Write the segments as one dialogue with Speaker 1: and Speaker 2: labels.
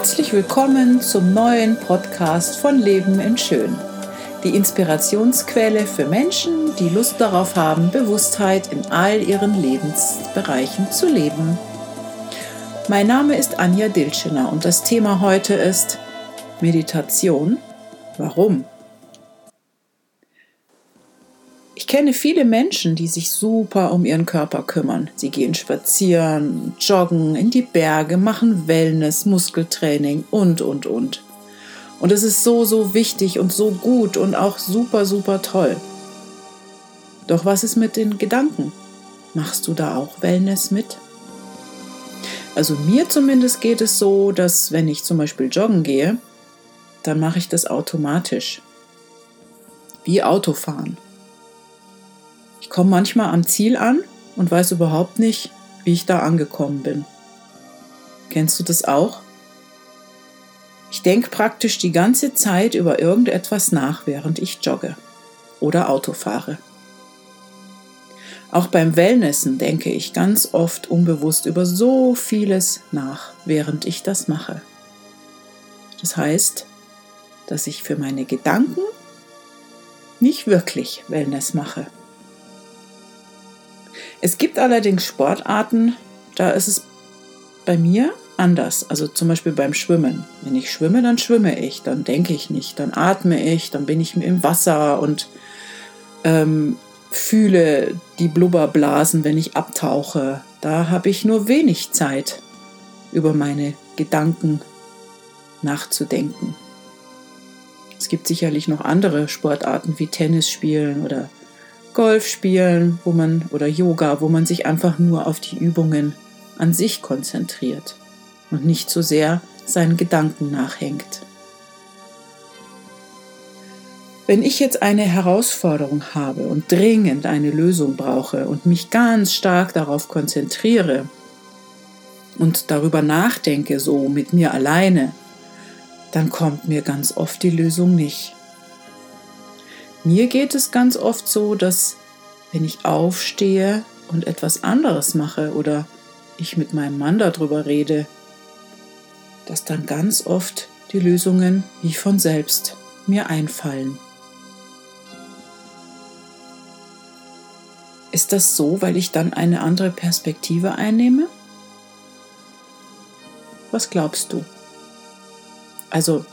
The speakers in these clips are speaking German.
Speaker 1: Herzlich willkommen zum neuen Podcast von Leben in Schön. Die Inspirationsquelle für Menschen, die Lust darauf haben, Bewusstheit in all ihren Lebensbereichen zu leben. Mein Name ist Anja Dilschener und das Thema heute ist Meditation. Warum? Ich kenne viele Menschen, die sich super um ihren Körper kümmern. Sie gehen spazieren, joggen, in die Berge, machen Wellness, Muskeltraining und, und, und. Und es ist so, so wichtig und so gut und auch super, super toll. Doch was ist mit den Gedanken? Machst du da auch Wellness mit? Also mir zumindest geht es so, dass wenn ich zum Beispiel joggen gehe, dann mache ich das automatisch. Wie Autofahren. Ich komme manchmal am Ziel an und weiß überhaupt nicht, wie ich da angekommen bin. Kennst du das auch? Ich denke praktisch die ganze Zeit über irgendetwas nach, während ich jogge oder Auto fahre. Auch beim Wellnessen denke ich ganz oft unbewusst über so vieles nach, während ich das mache. Das heißt, dass ich für meine Gedanken nicht wirklich Wellness mache. Es gibt allerdings Sportarten, da ist es bei mir anders. Also zum Beispiel beim Schwimmen. Wenn ich schwimme, dann schwimme ich, dann denke ich nicht, dann atme ich, dann bin ich im Wasser und ähm, fühle die Blubberblasen, wenn ich abtauche. Da habe ich nur wenig Zeit, über meine Gedanken nachzudenken. Es gibt sicherlich noch andere Sportarten wie Tennis spielen oder Golf spielen, wo man oder Yoga, wo man sich einfach nur auf die Übungen an sich konzentriert und nicht so sehr seinen Gedanken nachhängt. Wenn ich jetzt eine Herausforderung habe und dringend eine Lösung brauche und mich ganz stark darauf konzentriere und darüber nachdenke, so mit mir alleine, dann kommt mir ganz oft die Lösung nicht. Mir geht es ganz oft so, dass wenn ich aufstehe und etwas anderes mache oder ich mit meinem Mann darüber rede, dass dann ganz oft die Lösungen wie von selbst mir einfallen. Ist das so, weil ich dann eine andere Perspektive einnehme? Was glaubst du? Also,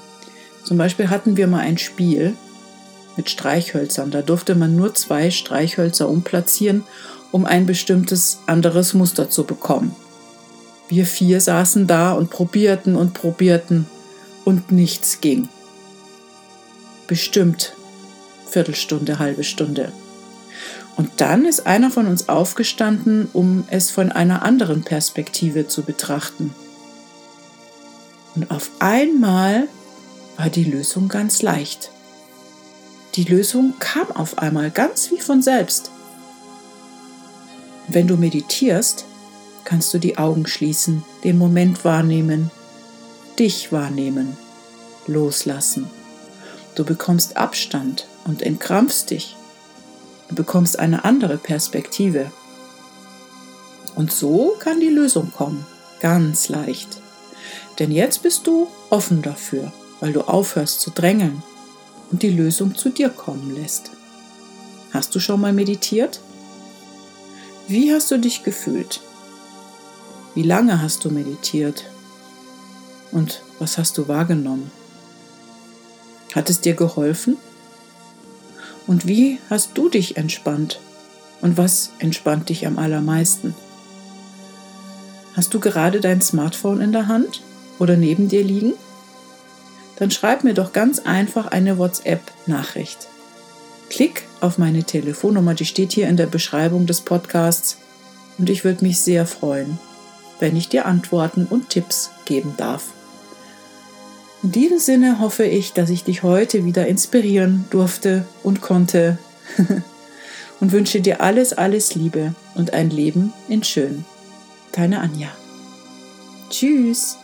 Speaker 1: zum Beispiel hatten wir mal ein Spiel, mit Streichhölzern. Da durfte man nur zwei Streichhölzer umplatzieren, um ein bestimmtes anderes Muster zu bekommen. Wir vier saßen da und probierten und probierten und nichts ging. Bestimmt Viertelstunde, halbe Stunde. Und dann ist einer von uns aufgestanden, um es von einer anderen Perspektive zu betrachten. Und auf einmal war die Lösung ganz leicht. Die Lösung kam auf einmal ganz wie von selbst. Wenn du meditierst, kannst du die Augen schließen, den Moment wahrnehmen, dich wahrnehmen, loslassen. Du bekommst Abstand und entkrampfst dich. Du bekommst eine andere Perspektive. Und so kann die Lösung kommen, ganz leicht. Denn jetzt bist du offen dafür, weil du aufhörst zu drängeln und die Lösung zu dir kommen lässt. Hast du schon mal meditiert? Wie hast du dich gefühlt? Wie lange hast du meditiert? Und was hast du wahrgenommen? Hat es dir geholfen? Und wie hast du dich entspannt? Und was entspannt dich am allermeisten? Hast du gerade dein Smartphone in der Hand oder neben dir liegen? Dann schreib mir doch ganz einfach eine WhatsApp-Nachricht. Klick auf meine Telefonnummer, die steht hier in der Beschreibung des Podcasts und ich würde mich sehr freuen, wenn ich dir Antworten und Tipps geben darf. In diesem Sinne hoffe ich, dass ich dich heute wieder inspirieren durfte und konnte und wünsche dir alles, alles Liebe und ein Leben in Schön. Deine Anja. Tschüss.